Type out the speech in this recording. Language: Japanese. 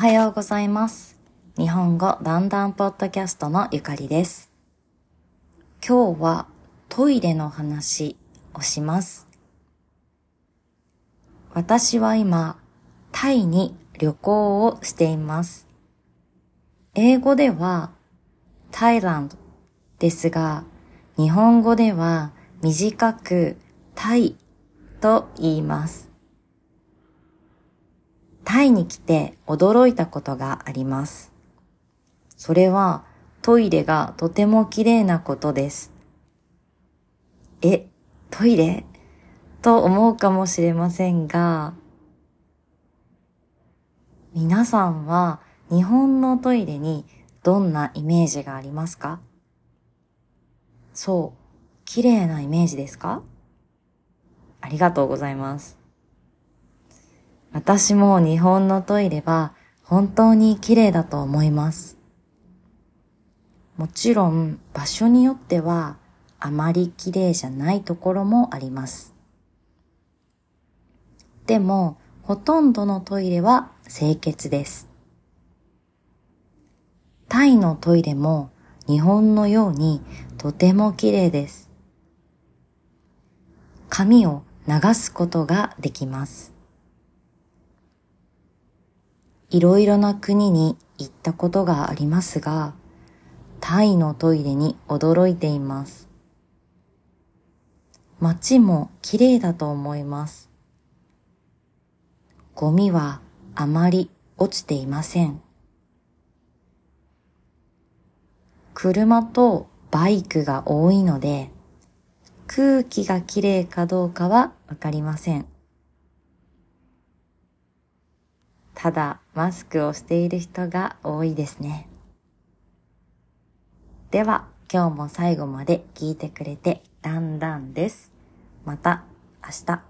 おはようございます。日本語だんだんポッドキャストのゆかりです。今日はトイレの話をします。私は今、タイに旅行をしています。英語では Thailand ですが、日本語では短くタイと言います。タイに来て驚いたことがあります。それはトイレがとても綺麗なことです。え、トイレ？と思うかもしれませんが、皆さんは日本のトイレにどんなイメージがありますか？そう、綺麗なイメージですか？ありがとうございます。私も日本のトイレは本当に綺麗だと思います。もちろん場所によってはあまり綺麗じゃないところもあります。でもほとんどのトイレは清潔です。タイのトイレも日本のようにとても綺麗です。髪を流すことができます。いろいろな国に行ったことがありますが、タイのトイレに驚いています。街も綺麗だと思います。ゴミはあまり落ちていません。車とバイクが多いので、空気がきれいかどうかはわかりません。ただ、マスクをしている人が多いですね。では、今日も最後まで聞いてくれて、だんだんです。また明日。